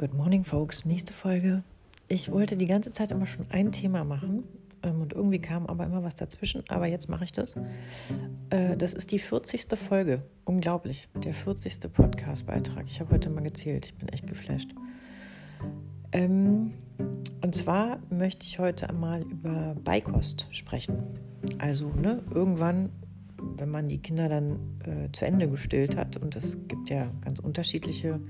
Good morning, folks. Nächste Folge. Ich wollte die ganze Zeit immer schon ein Thema machen ähm, und irgendwie kam aber immer was dazwischen. Aber jetzt mache ich das. Äh, das ist die 40. Folge. Unglaublich. Der 40. Podcast-Beitrag. Ich habe heute mal gezählt. Ich bin echt geflasht. Ähm, und zwar möchte ich heute einmal über Beikost sprechen. Also, ne, irgendwann wenn man die Kinder dann äh, zu Ende gestillt hat, und es gibt ja ganz unterschiedliche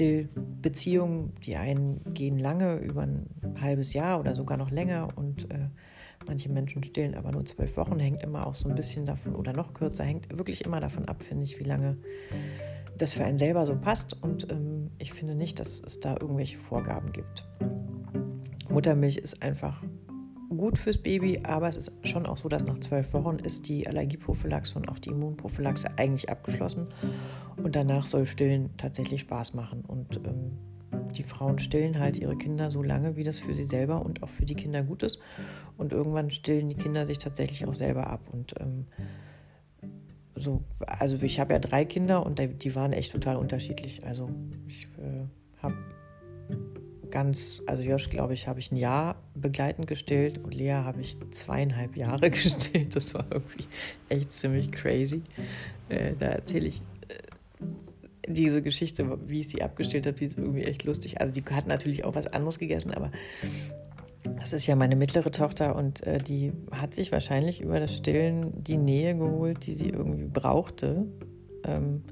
ähm, Stillbeziehungen, die einen gehen lange, über ein halbes Jahr oder sogar noch länger und äh, manche Menschen stillen aber nur zwölf Wochen, hängt immer auch so ein bisschen davon oder noch kürzer, hängt wirklich immer davon ab, finde ich, wie lange das für einen selber so passt und ähm, ich finde nicht, dass es da irgendwelche Vorgaben gibt. Muttermilch ist einfach gut fürs Baby, aber es ist schon auch so, dass nach zwölf Wochen ist die Allergieprophylaxe und auch die Immunprophylaxe eigentlich abgeschlossen. Und danach soll Stillen tatsächlich Spaß machen. Und ähm, die Frauen stillen halt ihre Kinder so lange, wie das für sie selber und auch für die Kinder gut ist. Und irgendwann stillen die Kinder sich tatsächlich auch selber ab. Und ähm, so, also ich habe ja drei Kinder und die waren echt total unterschiedlich. Also ich äh, habe ganz, also Josh, glaube ich, habe ich ein Jahr begleitend gestillt und Lea habe ich zweieinhalb Jahre gestillt. Das war irgendwie echt ziemlich crazy. Äh, da erzähle ich äh, diese Geschichte, wie ich sie abgestillt habe, die ist irgendwie echt lustig. Also die hat natürlich auch was anderes gegessen, aber das ist ja meine mittlere Tochter und äh, die hat sich wahrscheinlich über das Stillen die Nähe geholt, die sie irgendwie brauchte ähm,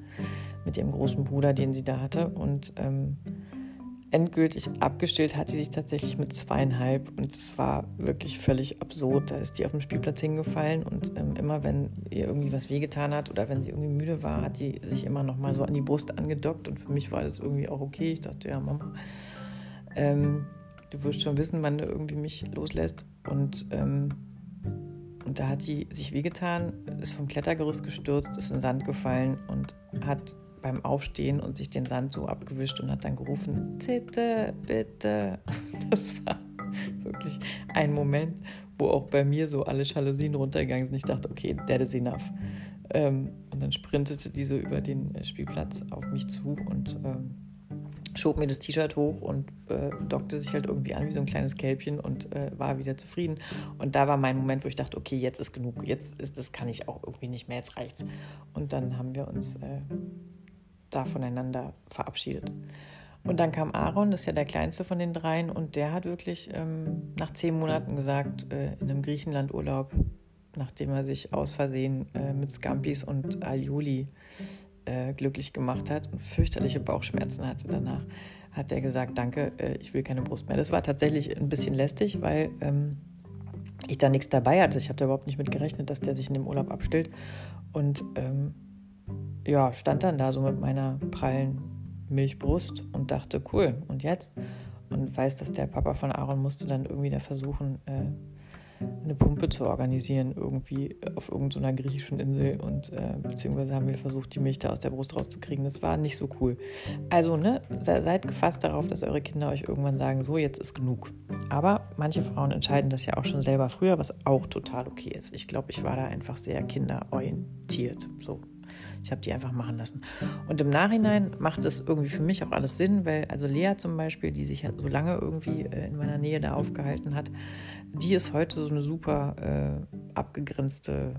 mit ihrem großen Bruder, den sie da hatte. Und ähm, endgültig abgestillt hat sie sich tatsächlich mit zweieinhalb und es war wirklich völlig absurd. Da ist die auf dem Spielplatz hingefallen und ähm, immer wenn ihr irgendwie was wehgetan hat oder wenn sie irgendwie müde war, hat sie sich immer noch mal so an die Brust angedockt und für mich war das irgendwie auch okay. Ich dachte, ja Mama, ähm, du wirst schon wissen, wann du irgendwie mich loslässt und ähm, und da hat sie sich wehgetan, ist vom Klettergerüst gestürzt, ist in Sand gefallen und hat beim Aufstehen und sich den Sand so abgewischt und hat dann gerufen, Zitte, bitte. Das war wirklich ein Moment, wo auch bei mir so alle Jalousien runtergegangen sind. Ich dachte, okay, that is enough. Ähm, und dann sprintete diese über den äh, Spielplatz auf mich zu und ähm, schob mir das T-Shirt hoch und äh, dockte sich halt irgendwie an wie so ein kleines Kälbchen und äh, war wieder zufrieden. Und da war mein Moment, wo ich dachte, okay, jetzt ist genug, jetzt ist das kann ich auch irgendwie nicht mehr, jetzt reicht's. Und dann haben wir uns äh, da voneinander verabschiedet. Und dann kam Aaron, das ist ja der kleinste von den dreien, und der hat wirklich ähm, nach zehn Monaten gesagt, äh, in einem Griechenlandurlaub, nachdem er sich aus Versehen äh, mit Scampis und Alioli äh, glücklich gemacht hat und fürchterliche Bauchschmerzen hatte danach, hat er gesagt, danke, äh, ich will keine Brust mehr. Das war tatsächlich ein bisschen lästig, weil ähm, ich da nichts dabei hatte. Ich habe da überhaupt nicht mit gerechnet, dass der sich in dem Urlaub abstillt. Und ähm, ja, stand dann da so mit meiner prallen Milchbrust und dachte, cool, und jetzt? Und weiß, dass der Papa von Aaron musste dann irgendwie da versuchen, äh, eine Pumpe zu organisieren, irgendwie auf irgendeiner griechischen Insel und äh, beziehungsweise haben wir versucht, die Milch da aus der Brust rauszukriegen. Das war nicht so cool. Also, ne, seid gefasst darauf, dass eure Kinder euch irgendwann sagen, so, jetzt ist genug. Aber manche Frauen entscheiden das ja auch schon selber früher, was auch total okay ist. Ich glaube, ich war da einfach sehr kinderorientiert. So, ich habe die einfach machen lassen. Und im Nachhinein macht es irgendwie für mich auch alles Sinn, weil also Lea zum Beispiel, die sich ja so lange irgendwie äh, in meiner Nähe da aufgehalten hat, die ist heute so eine super äh, abgegrenzte,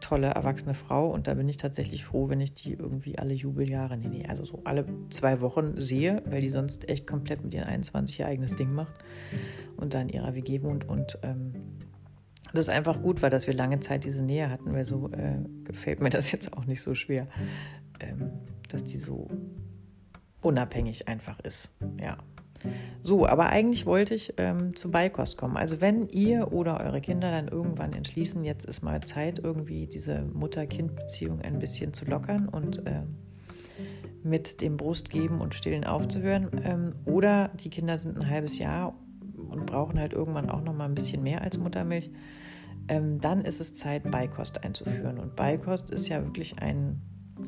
tolle erwachsene Frau. Und da bin ich tatsächlich froh, wenn ich die irgendwie alle Jubeljahre, nee, nee, also so alle zwei Wochen sehe, weil die sonst echt komplett mit ihren 21 ihr eigenes Ding macht und da in ihrer WG wohnt und ähm, das einfach gut war, dass wir lange Zeit diese Nähe hatten, weil so äh, gefällt mir das jetzt auch nicht so schwer, ähm, dass die so unabhängig einfach ist. Ja. So, aber eigentlich wollte ich ähm, zu Beikost kommen. Also wenn ihr oder eure Kinder dann irgendwann entschließen, jetzt ist mal Zeit, irgendwie diese Mutter-Kind-Beziehung ein bisschen zu lockern und äh, mit dem Brustgeben und Stillen aufzuhören, ähm, oder die Kinder sind ein halbes Jahr und brauchen halt irgendwann auch noch mal ein bisschen mehr als Muttermilch, ähm, dann ist es Zeit, Beikost einzuführen. Und Beikost ist ja wirklich ein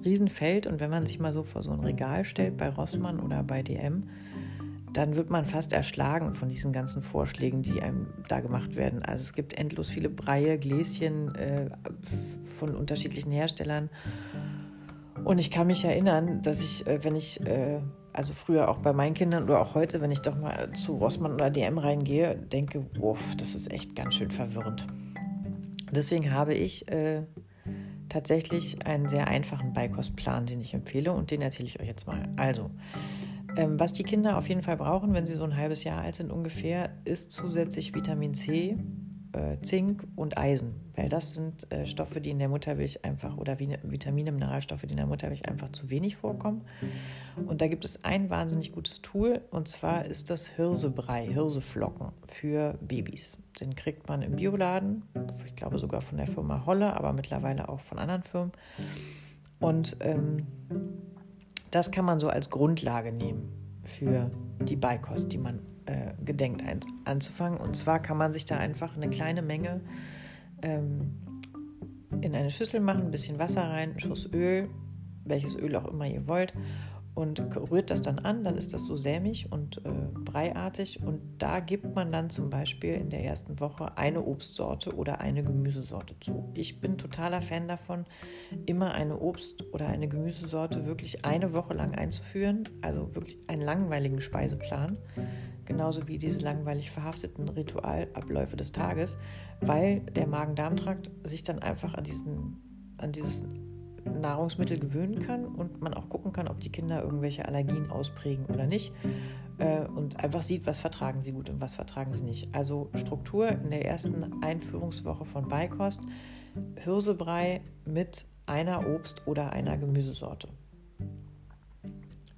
Riesenfeld. Und wenn man sich mal so vor so ein Regal stellt bei Rossmann oder bei DM, dann wird man fast erschlagen von diesen ganzen Vorschlägen, die einem da gemacht werden. Also es gibt endlos viele Breie, Gläschen äh, von unterschiedlichen Herstellern. Und ich kann mich erinnern, dass ich, äh, wenn ich äh, also früher auch bei meinen Kindern oder auch heute, wenn ich doch mal zu Rossmann oder DM reingehe, denke, wuff, das ist echt ganz schön verwirrend. Deswegen habe ich äh, tatsächlich einen sehr einfachen Beikostplan, den ich empfehle und den erzähle ich euch jetzt mal. Also, ähm, was die Kinder auf jeden Fall brauchen, wenn sie so ein halbes Jahr alt sind ungefähr, ist zusätzlich Vitamin C, äh, Zink und Eisen, weil das sind äh, Stoffe, die in der Muttermilch einfach oder Vitamine, Mineralstoffe, die in der Muttermilch einfach zu wenig vorkommen. Und da gibt es ein wahnsinnig gutes Tool und zwar ist das Hirsebrei, Hirseflocken für Babys. Den kriegt man im Bioladen, ich glaube sogar von der Firma Holle, aber mittlerweile auch von anderen Firmen. Und ähm, das kann man so als Grundlage nehmen für die Beikost, die man äh, gedenkt ein, anzufangen. Und zwar kann man sich da einfach eine kleine Menge ähm, in eine Schüssel machen, ein bisschen Wasser rein, einen Schuss Öl, welches Öl auch immer ihr wollt und rührt das dann an, dann ist das so sämig und äh, breiartig und da gibt man dann zum Beispiel in der ersten Woche eine Obstsorte oder eine Gemüsesorte zu. Ich bin totaler Fan davon, immer eine Obst- oder eine Gemüsesorte wirklich eine Woche lang einzuführen, also wirklich einen langweiligen Speiseplan, genauso wie diese langweilig verhafteten Ritualabläufe des Tages, weil der Magen-Darm-Trakt sich dann einfach an diesen an dieses Nahrungsmittel gewöhnen kann und man auch gucken kann, ob die Kinder irgendwelche Allergien ausprägen oder nicht äh, und einfach sieht, was vertragen sie gut und was vertragen sie nicht. Also Struktur in der ersten Einführungswoche von Beikost, Hirsebrei mit einer Obst- oder einer Gemüsesorte.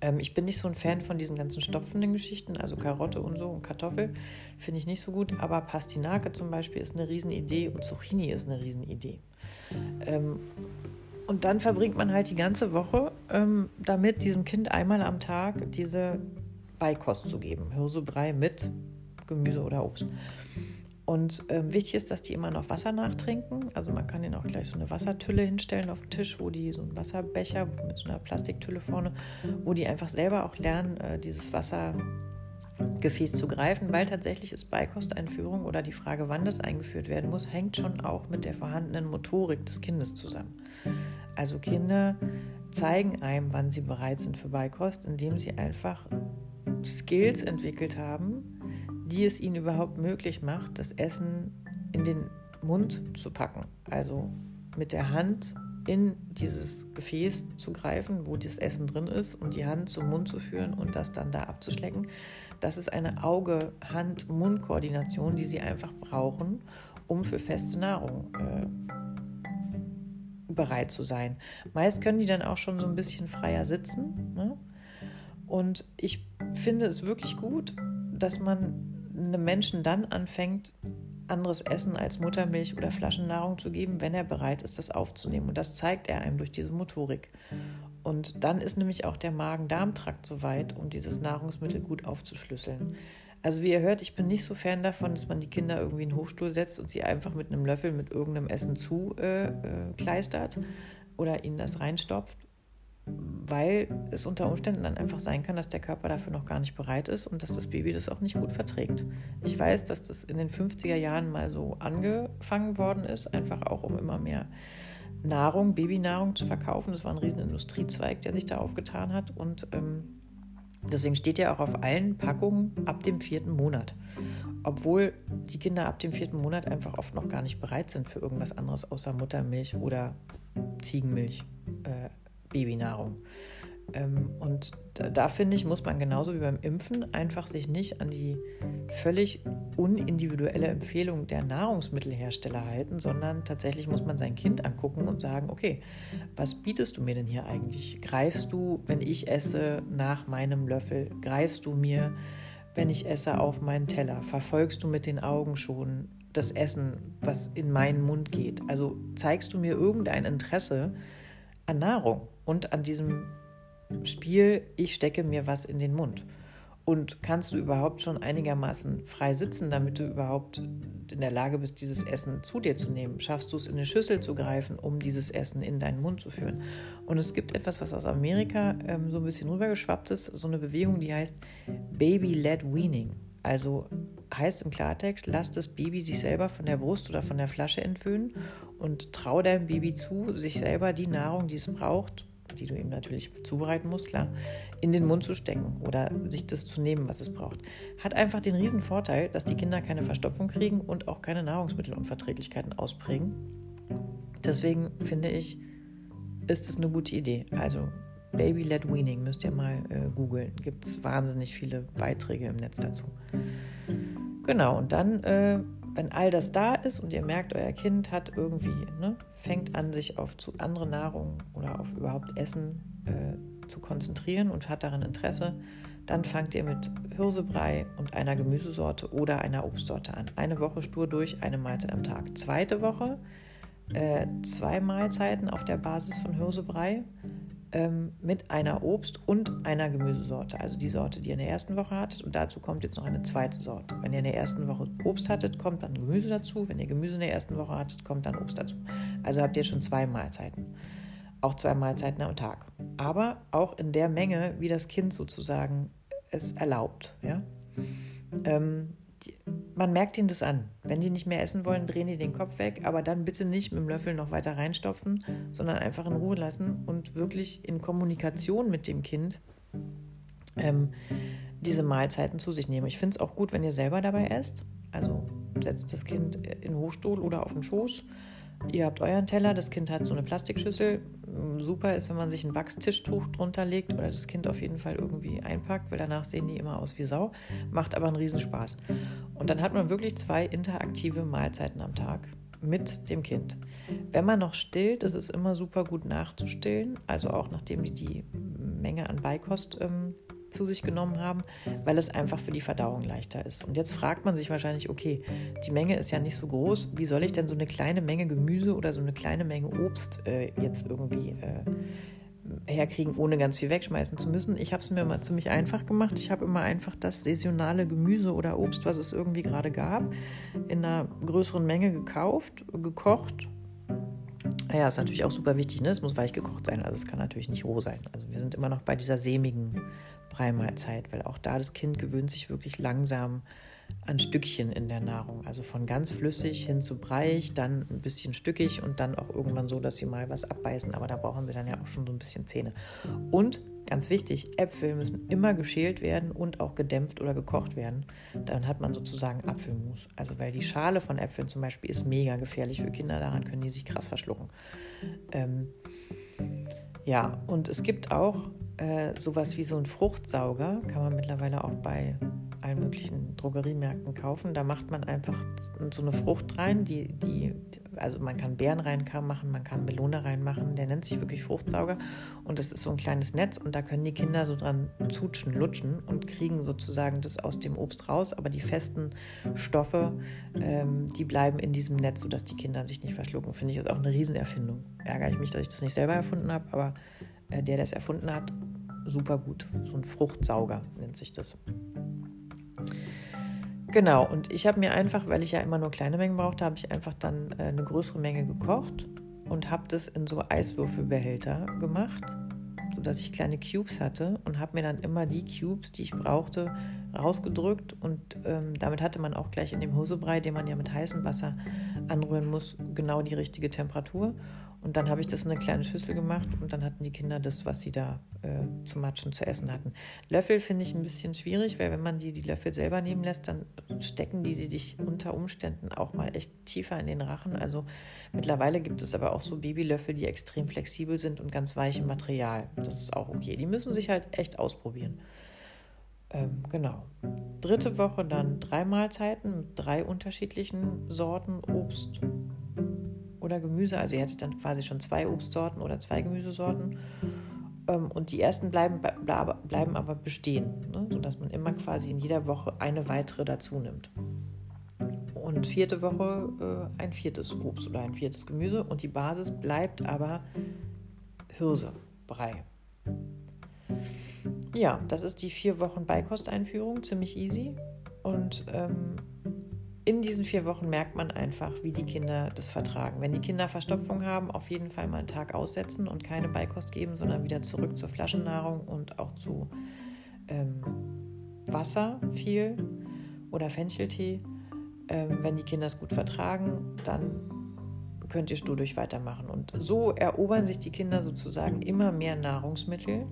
Ähm, ich bin nicht so ein Fan von diesen ganzen stopfenden Geschichten, also Karotte und so und Kartoffel finde ich nicht so gut, aber Pastinake zum Beispiel ist eine Riesenidee und Zucchini ist eine Riesenidee. Ähm, und dann verbringt man halt die ganze Woche ähm, damit, diesem Kind einmal am Tag diese Beikost zu geben. Hirsebrei mit Gemüse oder Obst. Und ähm, wichtig ist, dass die immer noch Wasser nachtrinken. Also man kann ihnen auch gleich so eine Wassertülle hinstellen auf den Tisch, wo die so einen Wasserbecher mit so einer Plastiktülle vorne, wo die einfach selber auch lernen, äh, dieses Wassergefäß zu greifen, weil tatsächlich ist Beikosteinführung oder die Frage, wann das eingeführt werden muss, hängt schon auch mit der vorhandenen Motorik des Kindes zusammen. Also Kinder zeigen einem, wann sie bereit sind für Beikost, indem sie einfach Skills entwickelt haben, die es ihnen überhaupt möglich macht, das Essen in den Mund zu packen. Also mit der Hand in dieses Gefäß zu greifen, wo das Essen drin ist, und die Hand zum Mund zu führen und das dann da abzuschlecken. Das ist eine Auge-Hand-Mund-Koordination, die sie einfach brauchen, um für feste Nahrung äh, bereit zu sein. Meist können die dann auch schon so ein bisschen freier sitzen. Ne? Und ich finde es wirklich gut, dass man einem Menschen dann anfängt, anderes Essen als Muttermilch oder Flaschennahrung zu geben, wenn er bereit ist, das aufzunehmen. Und das zeigt er einem durch diese Motorik. Und dann ist nämlich auch der Magen-Darm-Trakt so weit, um dieses Nahrungsmittel gut aufzuschlüsseln. Also wie ihr hört, ich bin nicht so Fan davon, dass man die Kinder irgendwie in den Hochstuhl setzt und sie einfach mit einem Löffel mit irgendeinem Essen zu äh, äh, oder ihnen das reinstopft, weil es unter Umständen dann einfach sein kann, dass der Körper dafür noch gar nicht bereit ist und dass das Baby das auch nicht gut verträgt. Ich weiß, dass das in den 50er Jahren mal so angefangen worden ist, einfach auch um immer mehr Nahrung, Babynahrung zu verkaufen. Das war ein riesen Industriezweig, der sich da aufgetan hat und ähm, Deswegen steht ja auch auf allen Packungen ab dem vierten Monat. Obwohl die Kinder ab dem vierten Monat einfach oft noch gar nicht bereit sind für irgendwas anderes außer Muttermilch oder Ziegenmilch, äh, Babynahrung. Ähm, und da, da finde ich, muss man genauso wie beim Impfen einfach sich nicht an die völlig unindividuelle Empfehlung der Nahrungsmittelhersteller halten, sondern tatsächlich muss man sein Kind angucken und sagen, okay, was bietest du mir denn hier eigentlich? Greifst du, wenn ich esse, nach meinem Löffel? Greifst du mir, wenn ich esse, auf meinen Teller? Verfolgst du mit den Augen schon das Essen, was in meinen Mund geht? Also zeigst du mir irgendein Interesse an Nahrung und an diesem Spiel, ich stecke mir was in den Mund. Und kannst du überhaupt schon einigermaßen frei sitzen, damit du überhaupt in der Lage bist, dieses Essen zu dir zu nehmen? Schaffst du es in eine Schüssel zu greifen, um dieses Essen in deinen Mund zu führen? Und es gibt etwas, was aus Amerika ähm, so ein bisschen rübergeschwappt ist, so eine Bewegung, die heißt Baby-led Weaning. Also heißt im Klartext, lass das Baby sich selber von der Brust oder von der Flasche entwöhnen und trau deinem Baby zu, sich selber die Nahrung, die es braucht, die du ihm natürlich zubereiten musst, klar, in den Mund zu stecken oder sich das zu nehmen, was es braucht. Hat einfach den riesen Vorteil, dass die Kinder keine Verstopfung kriegen und auch keine Nahrungsmittelunverträglichkeiten ausprägen. Deswegen finde ich, ist es eine gute Idee. Also Baby-led Weaning müsst ihr mal äh, googeln. Gibt es wahnsinnig viele Beiträge im Netz dazu. Genau, und dann, äh, wenn all das da ist und ihr merkt, euer Kind hat irgendwie, ne, fängt an, sich auf zu andere Nahrung oder auf überhaupt Essen äh, zu konzentrieren und hat darin Interesse, dann fangt ihr mit Hirsebrei und einer Gemüsesorte oder einer Obstsorte an. Eine Woche stur durch, eine Mahlzeit am Tag. Zweite Woche, äh, zwei Mahlzeiten auf der Basis von Hirsebrei ähm, mit einer Obst- und einer Gemüsesorte. Also die Sorte, die ihr in der ersten Woche hattet. Und dazu kommt jetzt noch eine zweite Sorte. Wenn ihr in der ersten Woche Obst hattet, kommt dann Gemüse dazu. Wenn ihr Gemüse in der ersten Woche hattet, kommt dann Obst dazu. Also habt ihr schon zwei Mahlzeiten. Auch zwei Mahlzeiten am Tag. Aber auch in der Menge, wie das Kind sozusagen es erlaubt. Ja? Ähm, man merkt ihnen das an. Wenn die nicht mehr essen wollen, drehen die den Kopf weg, aber dann bitte nicht mit dem Löffel noch weiter reinstopfen, sondern einfach in Ruhe lassen und wirklich in Kommunikation mit dem Kind ähm, diese Mahlzeiten zu sich nehmen. Ich finde es auch gut, wenn ihr selber dabei esst. Also setzt das Kind in den Hochstuhl oder auf den Schoß Ihr habt euren Teller, das Kind hat so eine Plastikschüssel. Super ist, wenn man sich ein Wachstischtuch drunter legt oder das Kind auf jeden Fall irgendwie einpackt, weil danach sehen die immer aus wie Sau. Macht aber einen Riesenspaß. Und dann hat man wirklich zwei interaktive Mahlzeiten am Tag mit dem Kind. Wenn man noch stillt, ist es immer super gut nachzustillen, also auch nachdem die die Menge an Beikost ähm, zu sich genommen haben, weil es einfach für die Verdauung leichter ist. Und jetzt fragt man sich wahrscheinlich, okay, die Menge ist ja nicht so groß, wie soll ich denn so eine kleine Menge Gemüse oder so eine kleine Menge Obst äh, jetzt irgendwie äh, herkriegen, ohne ganz viel wegschmeißen zu müssen? Ich habe es mir immer ziemlich einfach gemacht. Ich habe immer einfach das saisonale Gemüse oder Obst, was es irgendwie gerade gab, in einer größeren Menge gekauft, gekocht ja, ist natürlich auch super wichtig, ne? Es muss weich gekocht sein, also es kann natürlich nicht roh sein. Also wir sind immer noch bei dieser sämigen Breimahlzeit, weil auch da das Kind gewöhnt sich wirklich langsam an Stückchen in der Nahrung. Also von ganz flüssig hin zu breich, dann ein bisschen stückig und dann auch irgendwann so, dass sie mal was abbeißen. Aber da brauchen sie dann ja auch schon so ein bisschen Zähne. Und ganz wichtig, Äpfel müssen immer geschält werden und auch gedämpft oder gekocht werden. Dann hat man sozusagen Apfelmus. Also weil die Schale von Äpfeln zum Beispiel ist mega gefährlich für Kinder. Daran können die sich krass verschlucken. Ähm, ja, und es gibt auch äh, sowas wie so ein Fruchtsauger, kann man mittlerweile auch bei allen möglichen Drogeriemärkten kaufen. Da macht man einfach so eine Frucht rein, die, die, also man kann Beeren reinmachen, man kann Melone reinmachen, der nennt sich wirklich Fruchtsauger und das ist so ein kleines Netz und da können die Kinder so dran zutschen, lutschen und kriegen sozusagen das aus dem Obst raus, aber die festen Stoffe, ähm, die bleiben in diesem Netz, sodass die Kinder sich nicht verschlucken. Finde ich jetzt auch eine Riesenerfindung. Ärgere ich mich, dass ich das nicht selber erfunden habe, aber äh, der, der es erfunden hat, super gut. So ein Fruchtsauger nennt sich das. Genau, und ich habe mir einfach, weil ich ja immer nur kleine Mengen brauchte, habe ich einfach dann äh, eine größere Menge gekocht und habe das in so Eiswürfelbehälter gemacht, sodass ich kleine Cubes hatte und habe mir dann immer die Cubes, die ich brauchte, rausgedrückt und ähm, damit hatte man auch gleich in dem Hosebrei, den man ja mit heißem Wasser anrühren muss, genau die richtige Temperatur und dann habe ich das in eine kleine Schüssel gemacht und dann hatten die Kinder das, was sie da äh, zu matschen, zu essen hatten. Löffel finde ich ein bisschen schwierig, weil wenn man die, die Löffel selber nehmen lässt, dann stecken die sie dich unter Umständen auch mal echt tiefer in den Rachen. Also mittlerweile gibt es aber auch so Babylöffel, die extrem flexibel sind und ganz weich im Material. Das ist auch okay. Die müssen sich halt echt ausprobieren. Ähm, genau. Dritte Woche dann drei Mahlzeiten mit drei unterschiedlichen Sorten Obst oder Gemüse. Also ihr hättet dann quasi schon zwei Obstsorten oder zwei Gemüsesorten. Ähm, und die ersten bleiben, bleiben aber bestehen, ne? sodass man immer quasi in jeder Woche eine weitere dazu nimmt. Und vierte Woche äh, ein viertes Obst oder ein viertes Gemüse. Und die Basis bleibt aber Hirsebrei. Ja, das ist die vier Wochen Beikosteinführung, ziemlich easy. Und ähm, in diesen vier Wochen merkt man einfach, wie die Kinder das vertragen. Wenn die Kinder Verstopfung haben, auf jeden Fall mal einen Tag aussetzen und keine Beikost geben, sondern wieder zurück zur Flaschennahrung und auch zu ähm, Wasser viel oder Fencheltee. Ähm, wenn die Kinder es gut vertragen, dann könnt ihr stur weitermachen. Und so erobern sich die Kinder sozusagen immer mehr Nahrungsmittel.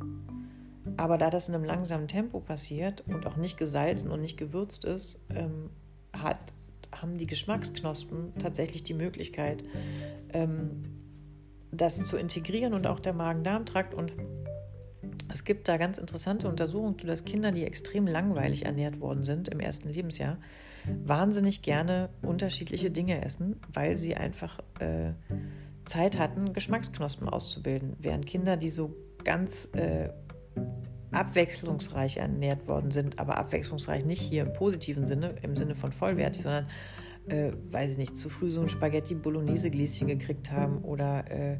Aber da das in einem langsamen Tempo passiert und auch nicht gesalzen und nicht gewürzt ist, ähm, hat, haben die Geschmacksknospen tatsächlich die Möglichkeit, ähm, das zu integrieren und auch der Magen-Darm-Trakt. Und es gibt da ganz interessante Untersuchungen zu, dass Kinder, die extrem langweilig ernährt worden sind im ersten Lebensjahr, wahnsinnig gerne unterschiedliche Dinge essen, weil sie einfach äh, Zeit hatten, Geschmacksknospen auszubilden. Während Kinder, die so ganz äh, abwechslungsreich ernährt worden sind, aber abwechslungsreich nicht hier im positiven Sinne, im Sinne von vollwertig, sondern, äh, weiß ich nicht, zu früh so ein Spaghetti Bolognese Gläschen gekriegt haben oder äh,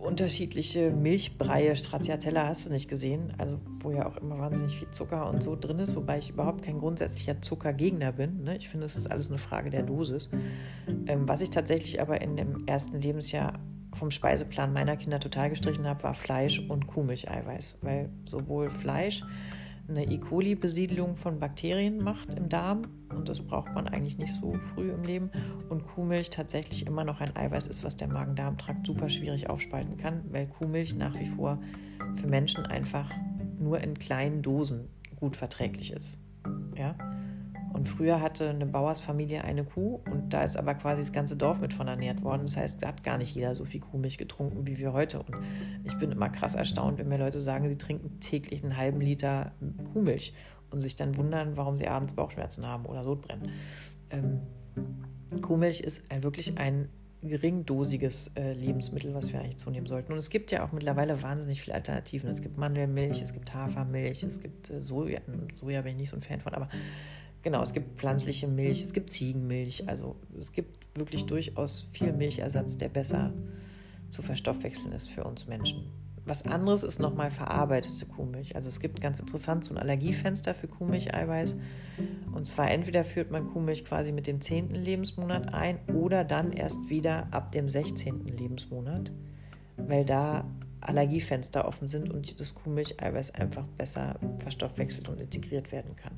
unterschiedliche Milchbreie, Stracciatella hast du nicht gesehen, also wo ja auch immer wahnsinnig viel Zucker und so drin ist, wobei ich überhaupt kein grundsätzlicher Zuckergegner bin. Ne? Ich finde, es ist alles eine Frage der Dosis. Ähm, was ich tatsächlich aber in dem ersten Lebensjahr vom Speiseplan meiner Kinder total gestrichen habe, war Fleisch und Kuhmilcheiweiß, weil sowohl Fleisch eine E. coli-Besiedelung von Bakterien macht im Darm und das braucht man eigentlich nicht so früh im Leben und Kuhmilch tatsächlich immer noch ein Eiweiß ist, was der Magen-Darm-Trakt super schwierig aufspalten kann, weil Kuhmilch nach wie vor für Menschen einfach nur in kleinen Dosen gut verträglich ist. Ja? Und früher hatte eine Bauersfamilie eine Kuh und da ist aber quasi das ganze Dorf mit von ernährt worden. Das heißt, da hat gar nicht jeder so viel Kuhmilch getrunken wie wir heute. Und ich bin immer krass erstaunt, wenn mir Leute sagen, sie trinken täglich einen halben Liter Kuhmilch und sich dann wundern, warum sie abends Bauchschmerzen haben oder Sodbrennen. Ähm, Kuhmilch ist ein, wirklich ein geringdosiges äh, Lebensmittel, was wir eigentlich zunehmen sollten. Und es gibt ja auch mittlerweile wahnsinnig viele Alternativen. Es gibt Mandelmilch, es gibt Hafermilch, es gibt äh, Soja. Soja bin ich nicht so ein Fan von, aber Genau, es gibt pflanzliche Milch, es gibt Ziegenmilch. Also es gibt wirklich durchaus viel Milchersatz, der besser zu verstoffwechseln ist für uns Menschen. Was anderes ist nochmal verarbeitete Kuhmilch. Also es gibt ganz interessant so ein Allergiefenster für Kuhmilcheiweiß. Und zwar entweder führt man Kuhmilch quasi mit dem 10. Lebensmonat ein oder dann erst wieder ab dem 16. Lebensmonat, weil da Allergiefenster offen sind und das Kuhmilcheiweiß einfach besser verstoffwechselt und integriert werden kann.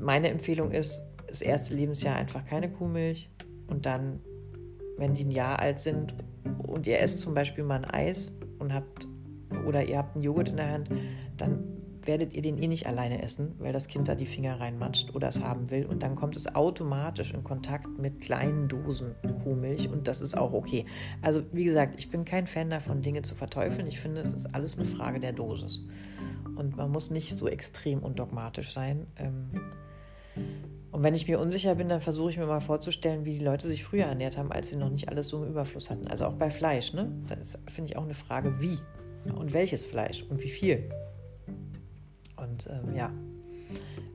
Meine Empfehlung ist, das erste Lebensjahr einfach keine Kuhmilch und dann, wenn die ein Jahr alt sind und ihr esst zum Beispiel mal ein Eis und habt oder ihr habt einen Joghurt in der Hand, dann werdet ihr den eh nicht alleine essen, weil das Kind da die Finger reinmatscht oder es haben will. Und dann kommt es automatisch in Kontakt mit kleinen Dosen Kuhmilch und das ist auch okay. Also wie gesagt, ich bin kein Fan davon, Dinge zu verteufeln. Ich finde, es ist alles eine Frage der Dosis. Und man muss nicht so extrem und dogmatisch sein. Ähm, und wenn ich mir unsicher bin, dann versuche ich mir mal vorzustellen, wie die Leute sich früher ernährt haben, als sie noch nicht alles so im Überfluss hatten. Also auch bei Fleisch, ne? Das finde ich auch eine Frage, wie und welches Fleisch und wie viel. Und ähm, ja.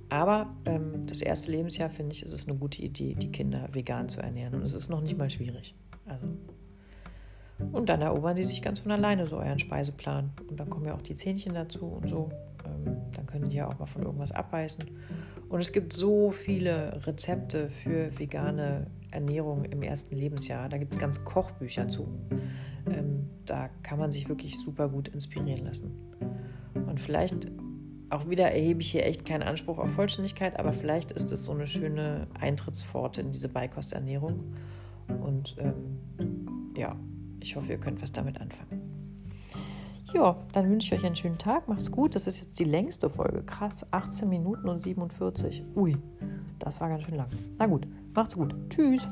Aber ähm, das erste Lebensjahr, finde ich, ist es eine gute Idee, die Kinder vegan zu ernähren. Und es ist noch nicht mal schwierig. Also und dann erobern die sich ganz von alleine so euren Speiseplan. Und dann kommen ja auch die Zähnchen dazu und so. Ähm, dann können die ja auch mal von irgendwas abbeißen. Und es gibt so viele Rezepte für vegane Ernährung im ersten Lebensjahr. Da gibt es ganz Kochbücher zu. Ähm, da kann man sich wirklich super gut inspirieren lassen. Und vielleicht auch wieder erhebe ich hier echt keinen Anspruch auf Vollständigkeit, aber vielleicht ist es so eine schöne Eintrittspforte in diese Beikosternährung. Und ähm, ja, ich hoffe, ihr könnt was damit anfangen. Ja, dann wünsche ich euch einen schönen Tag. Macht's gut. Das ist jetzt die längste Folge. Krass, 18 Minuten und 47. Ui, das war ganz schön lang. Na gut, macht's gut. Tschüss.